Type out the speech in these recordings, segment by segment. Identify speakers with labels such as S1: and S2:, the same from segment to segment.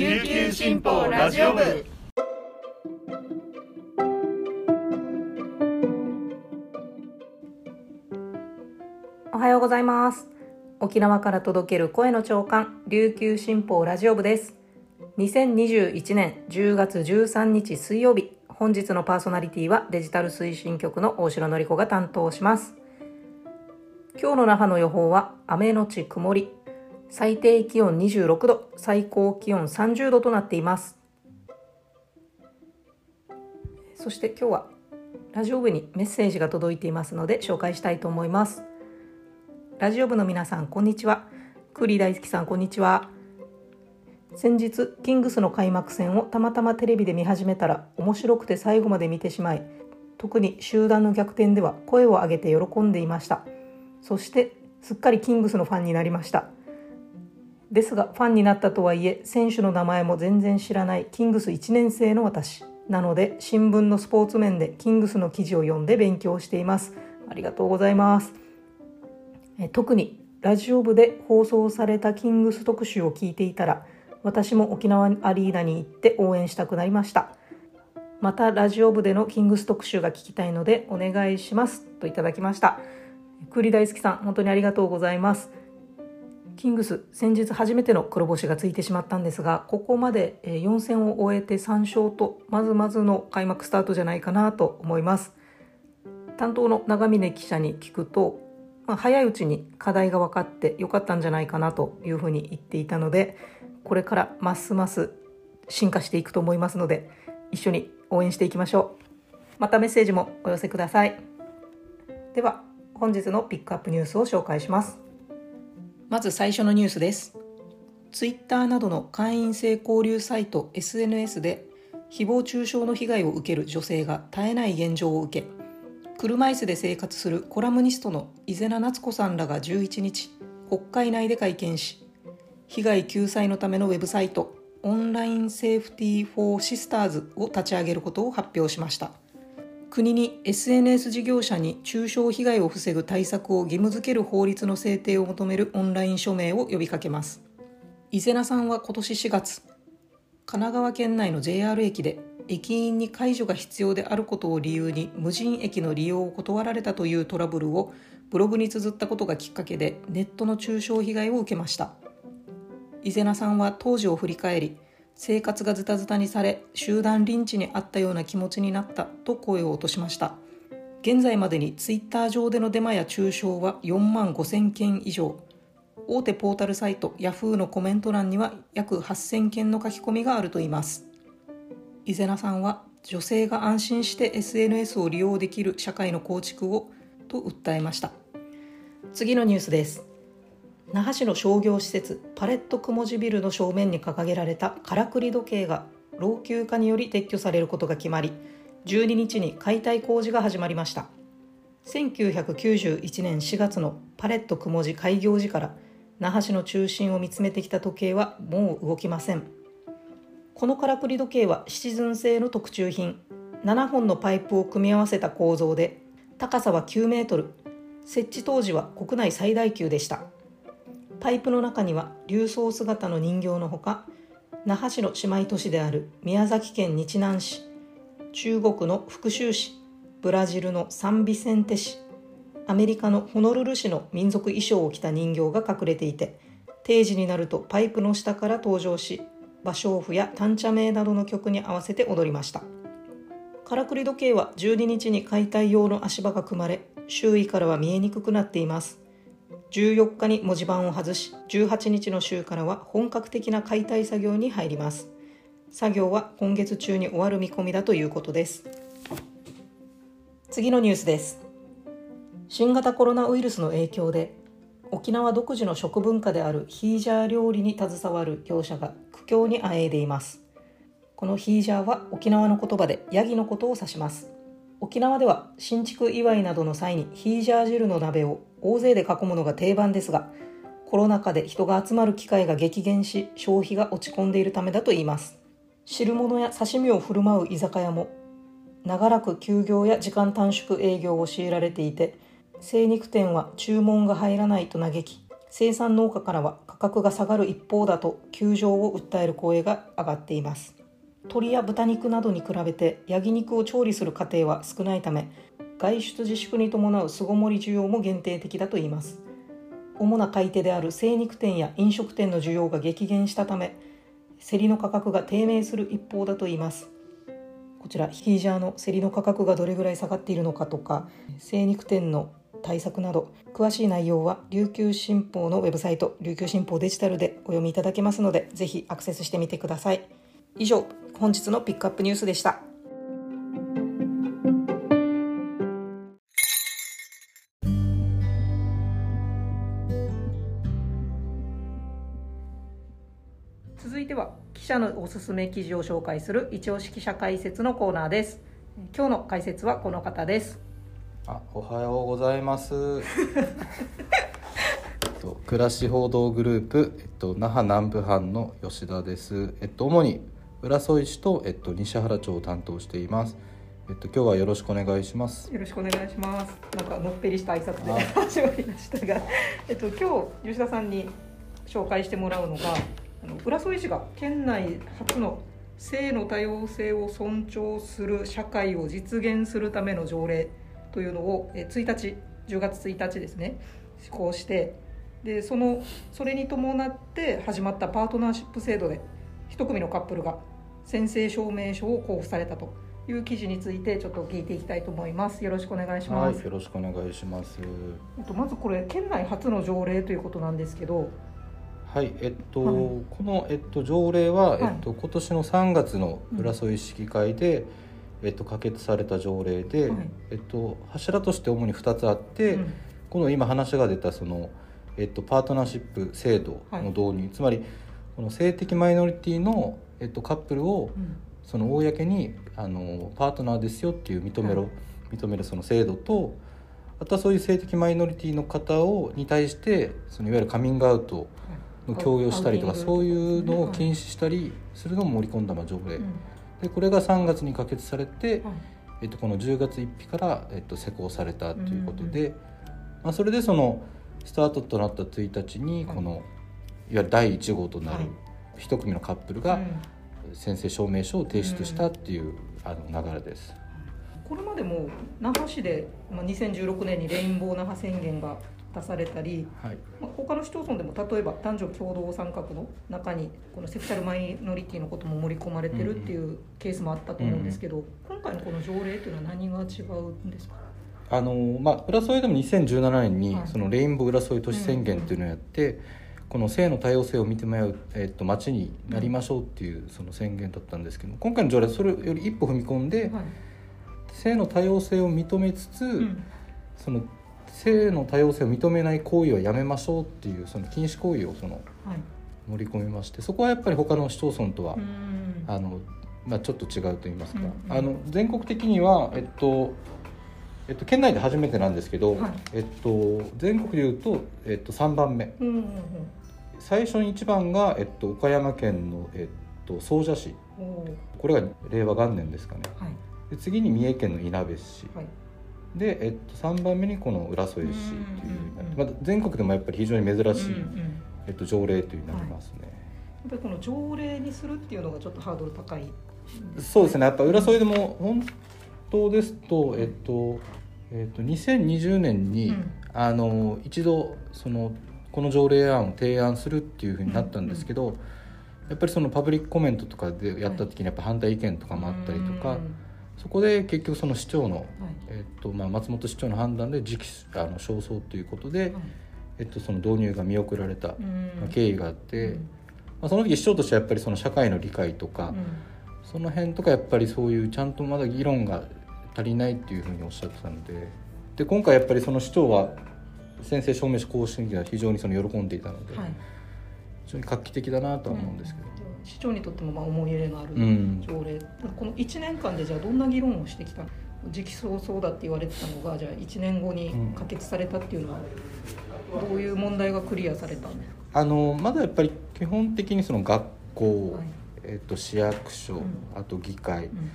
S1: 琉球新報ラジオ部。
S2: おはようございます。沖縄から届ける声の長官琉球新報ラジオ部です。2021年10月13日水曜日本日のパーソナリティはデジタル推進局の大城典子が担当します。今日の那覇の予報は雨のち曇り。最低気温26度最高気温30度となっています。そして今日はラジオ部にメッセージが届いていますので紹介したいと思います。ラジオ部の皆さんこんにちは。クーリー大好きさんこんにちは。先日キングスの開幕戦をたまたまテレビで見始めたら面白くて最後まで見てしまい特に集団の逆転では声を上げて喜んでいました。そしてすっかりキングスのファンになりました。ですがファンになったとはいえ選手の名前も全然知らないキングス1年生の私なので新聞のスポーツ面でキングスの記事を読んで勉強しています。ありがとうございます。え特にラジオ部で放送されたキングス特集を聞いていたら私も沖縄アリーナに行って応援したくなりました。またラジオ部でのキングス特集が聞きたいのでお願いします。といただきました。栗大好きさん本当にありがとうございます。キングス先日初めての黒星がついてしまったんですがここまで4戦を終えて3勝とまずまずの開幕スタートじゃないかなと思います。担当の長峰記者に聞くと、まあ、早いうちに課題が分かってよかったんじゃないかなというふうに言っていたのでこれからますます進化していくと思いますので一緒に応援していきましょう。またメッセージもお寄せください。では本日のピックアップニュースを紹介します。まず最初のニュースです。ツイッターなどの会員制交流サイト SNS で誹謗中傷の被害を受ける女性が絶えない現状を受け車椅子で生活するコラムニストの伊是名夏子さんらが11日国会内で会見し被害救済のためのウェブサイトオンラインセーフティー・フォー・シスターズを立ち上げることを発表しました。国に SNS 事業者に中傷被害を防ぐ対策を義務付ける法律の制定を求めるオンライン署名を呼びかけます。伊是名さんは今年4月神奈川県内の JR 駅で駅員に介助が必要であることを理由に無人駅の利用を断られたというトラブルをブログに綴ったことがきっかけでネットの中傷被害を受けました。伊是名さんは当時を振り返り生活がズタズタにされ集団リンチにあったような気持ちになったと声を落としました。現在までにツイッター上でのデマや中傷は4万5000件以上。大手ポータルサイトヤフーのコメント欄には約8000件の書き込みがあるといいます。伊是名さんは女性が安心して SNS を利用できる社会の構築をと訴えました。次のニュースです。那覇市の商業施設パレット雲地ビルの正面に掲げられたからくり時計が老朽化により撤去されることが決まり12日に解体工事が始まりました。1991年4月のパレット雲地開業時から那覇市の中心を見つめてきた時計はもう動きません。このからくり時計はシチズン製の特注品7本のパイプを組み合わせた構造で高さは9メートル。設置当時は国内最大級でした。パイプの中には流装姿の人形のほか那覇市の姉妹都市である宮崎県日南市中国の福州市ブラジルのサンビセンテ市アメリカのホノルル市の民族衣装を着た人形が隠れていて定時になるとパイプの下から登場し芭蕉布や短茶名などの曲に合わせて踊りました。からくり時計は12日に解体用の足場が組まれ周囲からは見えにくくなっています。14日に文字盤を外し18日の週からは本格的な解体作業に入ります。作業は今月中に終わる見込みだということです。次のニュースです。新型コロナウイルスの影響で沖縄独自の食文化であるヒージャー料理に携わる業者が苦境にあえいでいます。このヒージャーは沖縄の言葉でヤギのことを指します。沖縄では新築祝いなどの際にヒージャー汁の鍋を大勢で囲むのが定番ですがコロナ禍で人が集まる機会が激減し消費が落ち込んでいるためだといいます。汁物や刺身を振る舞う居酒屋も長らく休業や時間短縮営業を強いられていて精肉店は注文が入らないと嘆き生産農家からは価格が下がる一方だと窮状を訴える声が上がっています。鶏や豚肉などに比べて焼肉を調理する過程は少ないため外出自粛に伴う巣ごもり需要も限定的だといいます。主な買い手である精肉店や飲食店の需要が激減したため競りの価格が低迷する一方だといいます。こちらヒージャーの競りの価格がどれぐらい下がっているのかとか精肉店の対策など詳しい内容は琉球新報のウェブサイト琉球新報デジタルでお読みいただけますのでぜひアクセスしてみてください。以上本日のピックアップニュースでした続いては記者のおすすめ記事を紹介する一押し記者解説のコーナーです今日の解説はこの方です
S3: あ、おはようございます。えっと暮らし報道グループ、えっと那覇南部班の吉田です。えっと主に浦添市とえっと西原町を担当しています。えっと今日はよろしくお願いします。
S2: よろしくお願いします。なんかのっぺりした挨拶で
S3: あ
S2: 始まりましたが、えっと今日吉田さんに紹介してもらうのが、あの浦添市が県内初の性の多様性を尊重する社会を実現するための条例というのをえ1日10月1日ですね施行してでそのそれに伴って始まったパートナーシップ制度で一組のカップルが宣誓証明書を交付されたという記事についてちょっと聞いていきたいと思います。よろしくお願いします。
S3: はい、よろしくお願いします。
S2: とまずこれ県内初の条例ということなんですけど、
S3: はい、えっと、
S2: はい
S3: このえっと条例は、
S2: はい
S3: えっと今年の3月の浦添市議会で、えっと可決された条例で、
S2: はい
S3: えっと柱として主に2つあって。
S2: うん
S3: この今話が出たその、えっと、パートナーシップ制度の導入、つまりこの性的マイノリティの、えっと、カップルを
S2: うん。
S3: その公にあのパートナーですよっていう認めろ、
S2: はい。
S3: 認めるその制度とあとはそういう性的マイノリティの方をに対してそのいわゆるカミングアウトの強要したりとかそういうのを
S2: はい
S3: 禁止したりするのも盛り込んだまあ条例、
S2: うん。
S3: でこれが3月に可決されて、
S2: はい。
S3: えっと、この10月1日から、えっと、施行されたということで、まあ、それでそのスタートとなった1日に
S2: はい。
S3: この、い、わゆる第1号とな
S2: はい。
S3: る一組のカップルが
S2: うん。
S3: 宣誓証明書を提出したっていう、あの流れです。
S2: これまでも那覇市で、まあ、2016年にレインボー那覇宣言が出されたり、
S3: はい。
S2: まあ、他の市町村でも例えば男女共同参画の中にこのセクシャルマイノリティのことも盛り込まれてるっていうケースもあったと思うんですけど、今回のこの条例というのは何が違うんですか？
S3: あのまあ、浦添でも2017年に
S2: はい。
S3: そのレインボー浦添都市宣言っていうのをやって、この性の多様性を認め合う、えっと、町になりましょうっていうその宣言だったんですけども今回の条例はそれより一歩踏み込んで、
S2: はい。
S3: 性の多様性を認めつつ、
S2: うん。
S3: その性の多様性を認めない行為はやめましょうっていうその禁止行為をその
S2: はい。
S3: 盛り込みましてそこはやっぱり他の市町村とは、
S2: うん。
S3: あのまあ、ちょっと違うと言いますか、
S2: うんうん。
S3: あの全国的には、えっとえっと、県内で初めてなんですけど、
S2: はい。
S3: えっと、全国でいうと、えっと、3番目。
S2: うんうんうん
S3: 最初に1番が、えっと、岡山県の、えっと、総社市。これが令和元年ですかね。
S2: はい。
S3: で次に三重県のいなべ市。
S2: はい。
S3: で、えっと、3番目にこの浦添市っていう、
S2: う
S3: まあ、全国でもやっぱり非常に珍しい、
S2: うんうん
S3: えっと、条例というになりますね、
S2: やっぱりこの条例にするっていうのがちょっとハードル高い
S3: そうですね。やっぱ浦添でも本当ですと、えっとえっと、2020年に、
S2: うん。
S3: あの一度そのこの条例案を提案するっていうふうになったんですけど、やっぱりそのパブリックコメントとかでやった時にやっぱ反対意見とかもあったりとか、
S2: うん。
S3: そこで結局その市長の、
S2: はい。
S3: えっとまあ、松本市長の判断で時期あの焦燥ということで、
S2: はい。
S3: えっと、その導入が見送られた、経緯があって、
S2: うん。
S3: まあ、その時市長としてはやっぱりその社会の理解とか、その辺とかやっぱりそういうちゃんとまだ議論が足りないっていうふうにおっしゃってたのでで今回やっぱりその市長は宣誓証明書更新が非常にその喜んでいたので、
S2: はい。
S3: 非常に画期的だなとは思うんですけど、
S2: 市長にとってもまあ思い入れのある
S3: うん。
S2: 条例、この1年間でじゃあどんな議論をしてきたの時期尚早だって言われてたのがじゃあ1年後に可決されたっていうのはどういう問題がクリアされたんですか、
S3: あのまだやっぱり基本的にその学校、
S2: はい。
S3: えっと、市役所、
S2: うん。
S3: あと議会
S2: うん。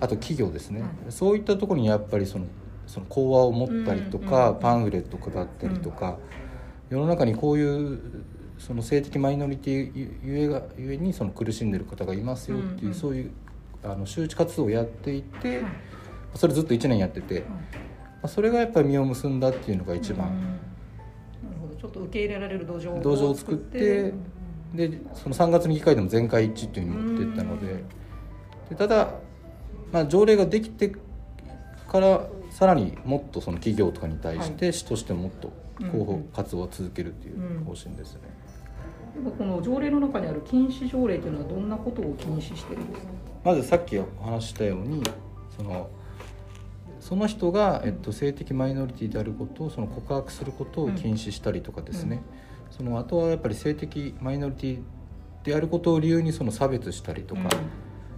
S3: あと企業ですね、
S2: はい。
S3: そういったところにやっぱりそのその講話を持ったりとか、
S2: うんうんうん
S3: パンフレット配ったりとか、世の中にこういうその性的マイノリティゆえがゆえにその苦しんでる方がいますよっていう、
S2: うんうん。
S3: そういうあの周知活動をやっていて、
S2: はい。
S3: それずっと1年やってて、まあ、それがやっぱり実を結んだっていうのが一番、
S2: うんなるほど。ちょっと受け入れられる土壌を
S3: 土壌を作ってでその3月の議会でも全会一致っていうふうに持っていったので。でただ、まあ、条例ができてからさらにもっとその企業とかに対して市としてもっと広報活動を続けるっていう方針ですね。
S2: この条例の中にある禁止条例というのはどんなことを禁止してるんですか？
S3: まずさっきお話ししたようにそのその人が、えっと、性的マイノリティであることをその告白することを禁止したりとかですね、そのあとはやっぱり性的マイノリティであることを理由にその差別したりとか、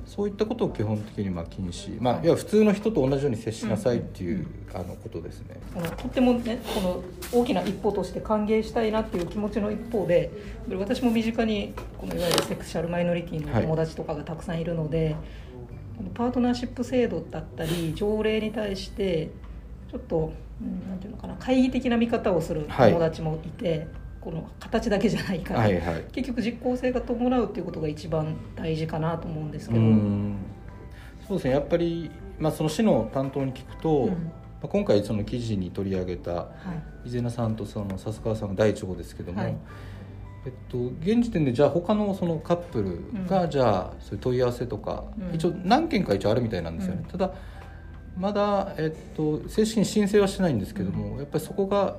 S3: そういったことを基本的にまあ禁止、まあ、いや普通の人と同じように接しなさいっていう、あのことですね。
S2: このとってもねこの大きな一歩として歓迎したいなっていう気持ちの一方で私も身近にこのいわゆるセクシャルマイノリティの友達とかがたくさんいるので、このパートナーシップ制度だったり条例に対してちょっと、うん、なんていうのかな懐疑的な見方をする友達もいて、この形だけじゃないから、
S3: はいはい。
S2: 結局実効性が伴うっていうことが一番大事かなと思うんですけど。
S3: うん。そうですねやっぱり、まあ、その市の担当に聞くと、
S2: うん。
S3: まあ、今回その記事に取り上げた
S2: はい。
S3: 伊是名さんとその笹川さんが第一号ですけども、
S2: はい。
S3: えっと、現時点でじゃあ他のそのカップル
S2: うん。
S3: がじゃあそういう問い合わせとか、
S2: うん。
S3: 一応何件か一応あるみたいなんですよね、
S2: うん。
S3: ただまだ、えっと、正式に申請はしてないんですけども、やっぱりそこが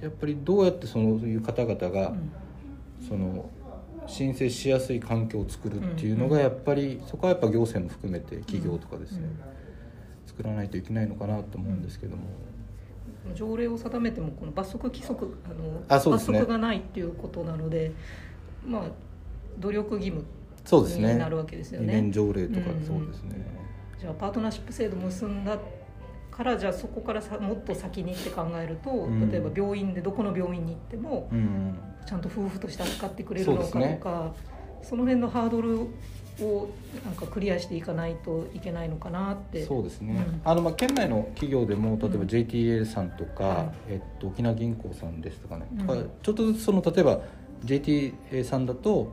S3: やっぱりどうやってそういう方々が、
S2: うん。
S3: その申請しやすい環境を作るっていうの
S2: うん
S3: がやっぱりそこはやっぱ行政も含めて企業とかですね、
S2: うん。
S3: 作らないといけないのかなと思うんですけども、
S2: 条例を定めてもこの罰則規則あの
S3: あね。
S2: 罰則がないっていうことなのでまあ努力義務
S3: そうですね。
S2: になるわけですよ
S3: 二
S2: ね
S3: 年条例とか
S2: うん。
S3: そうですね、
S2: じゃあパートナーシップ制度結んだからじゃあそこからさもっと先にって考えると、
S3: ん。
S2: 例えば病院でどこの病院に行っても
S3: うん
S2: ちゃんと夫婦として扱ってくれるのかとかそ,、の辺のハードルをなんかクリアしていかないといけないのかなって。
S3: そうですね、
S2: うん。
S3: あのまあ県内の企業でも例えば
S2: うん
S3: JTA さんとか、
S2: はい。
S3: えっと、沖縄銀行さんですとかね、
S2: うん。
S3: とかちょっとずつその例えば JTA さんだと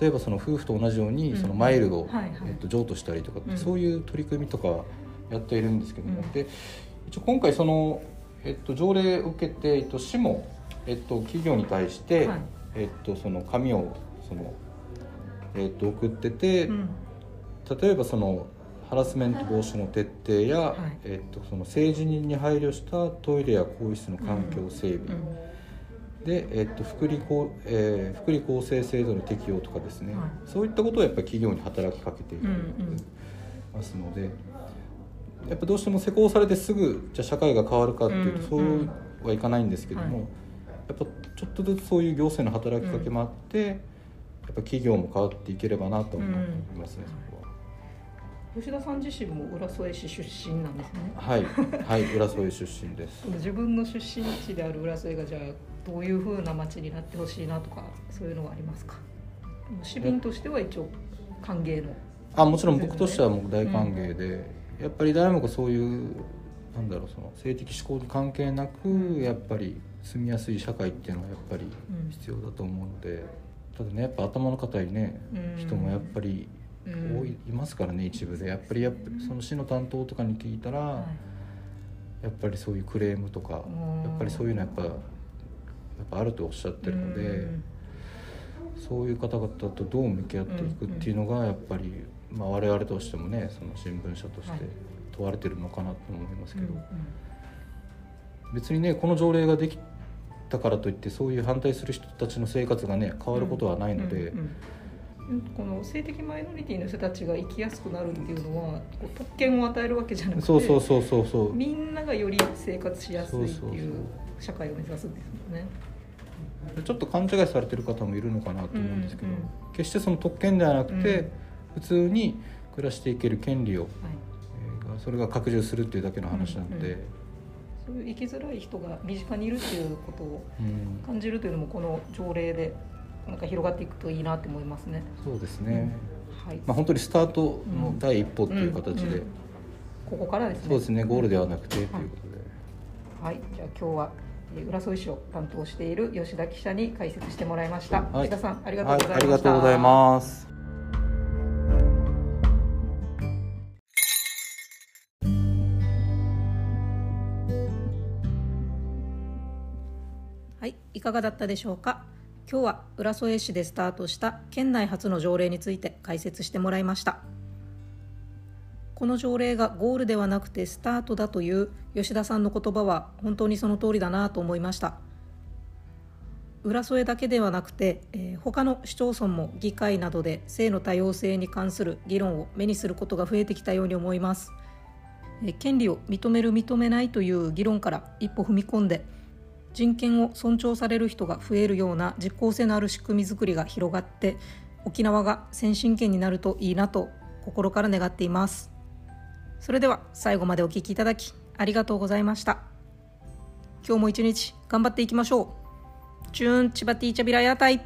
S3: 例えばその夫婦と同じように
S2: うん。
S3: そのマイルを、えっと、譲渡したりとか、
S2: うん。
S3: そういう取り組みとかやっているんですけども、
S2: うん。
S3: で一応今回その、えっと、条例を受けて、えっと、市も、えっと、企業に対して、
S2: はい。
S3: えっと、その紙をその、えっと、送ってて、
S2: うん。
S3: 例えばそのハラスメント防止の徹底や、
S2: はい。
S3: えっと、その性自認に配慮したトイレや更衣室の環境整備、
S2: うん。
S3: で、えっと、福利厚えー福利厚生制度の適用とかですね、
S2: はい。
S3: そういったことをやっぱり企業に働きかけてい
S2: うんうん。
S3: ますので、やっぱどうしても施行されてすぐじゃあ社会が変わるかっていうと、
S2: うん
S3: そうはいかないんですけども、
S2: はい。
S3: やっぱちょっとずつそういう行政の働きかけもあって、やっぱ企業も変わっていければなと思いますね、そこは。
S2: 吉田さん自身も浦添市出身なんですね。
S3: はい、はい、浦添出身です。
S2: 自分の出身地である浦添がじゃあどういう風な街になってほしいなとかそういうのはありますか？市民としては一応歓迎の。
S3: あ、もちろん僕としてはもう大歓迎で、やっぱり誰もがそういう。なんだろう、その性的指向に関係なく、やっぱり住みやすい社会っていうのはやっぱり
S2: うん
S3: 必要だと思うので。ただね、やっぱ頭の固いね、
S2: うん
S3: 人もやっぱり
S2: うん
S3: 多い,、いますからね、一部で、やっぱりやっぱその市の担当とかに聞いたら。
S2: はい
S3: やっぱりそういうクレームとか、
S2: うん
S3: やっぱりそういうのやっぱ。やっぱあるとおっしゃってるので。
S2: うん
S3: そういう方々とどう向き合っていくっていうのがやっぱり、まあ、我々としてもねその新聞社として
S2: はい。
S3: 問われてるのかなと思いますけど、
S2: うん
S3: 別にねこの条例ができたからといってそういう反対する人たちの生活がね変わることはないので、
S2: この性的マイノリティの人たちが生きやすくなるっていうのは特権を与えるわけじゃなくて
S3: そうそうそうそうそう。
S2: みんながより生活しやすいって
S3: そうそう
S2: いう。社会を目指すんですよね。
S3: ちょっと勘違いされてる方もいるのかなと思うんですけど、
S2: うんうん
S3: 決してその特権ではなくて、
S2: うん。
S3: 普通に暮らしていける権利を、
S2: はい。
S3: えそれが拡充するっていうだけの話なので、
S2: うんそういう生きづらい人が身近にいるっていうことを
S3: うん。
S2: 感じるというのもこの条例でなんか広がっていくといいなって思いますね。
S3: そうですね、
S2: はい。
S3: まあ、本当にスタートの第一歩っていう形で、
S2: うん。うん。ここからですね。
S3: そうですね。ゴールではなくてということで、
S2: はい。じゃあ今日は、浦添市を担当している吉田記者に解説してもらいました、
S3: はい。
S2: 吉田さんありがとうございました、
S3: はい、ありがとうございます。
S2: はい、いかがだったでしょうか。今日は浦添市でスタートした県内初の条例について解説してもらいましたこの条例がゴールではなくてスタートだという吉田さんの言葉は本当にその通りだなと思いました。浦添だけではなくて、えー他の市町村も議会などで性の多様性に関する議論を目にすることが増えてきたように思います。えー権利を認める認めないという議論から一歩踏み込んで人権を尊重される人が増えるような実効性のある仕組みづくりが広がって沖縄が先進権になるといいなと心から願っています。それでは最後までお聞きいただきありがとうございました。今日も一日頑張っていきましょう。チューンチバティチャビラ屋台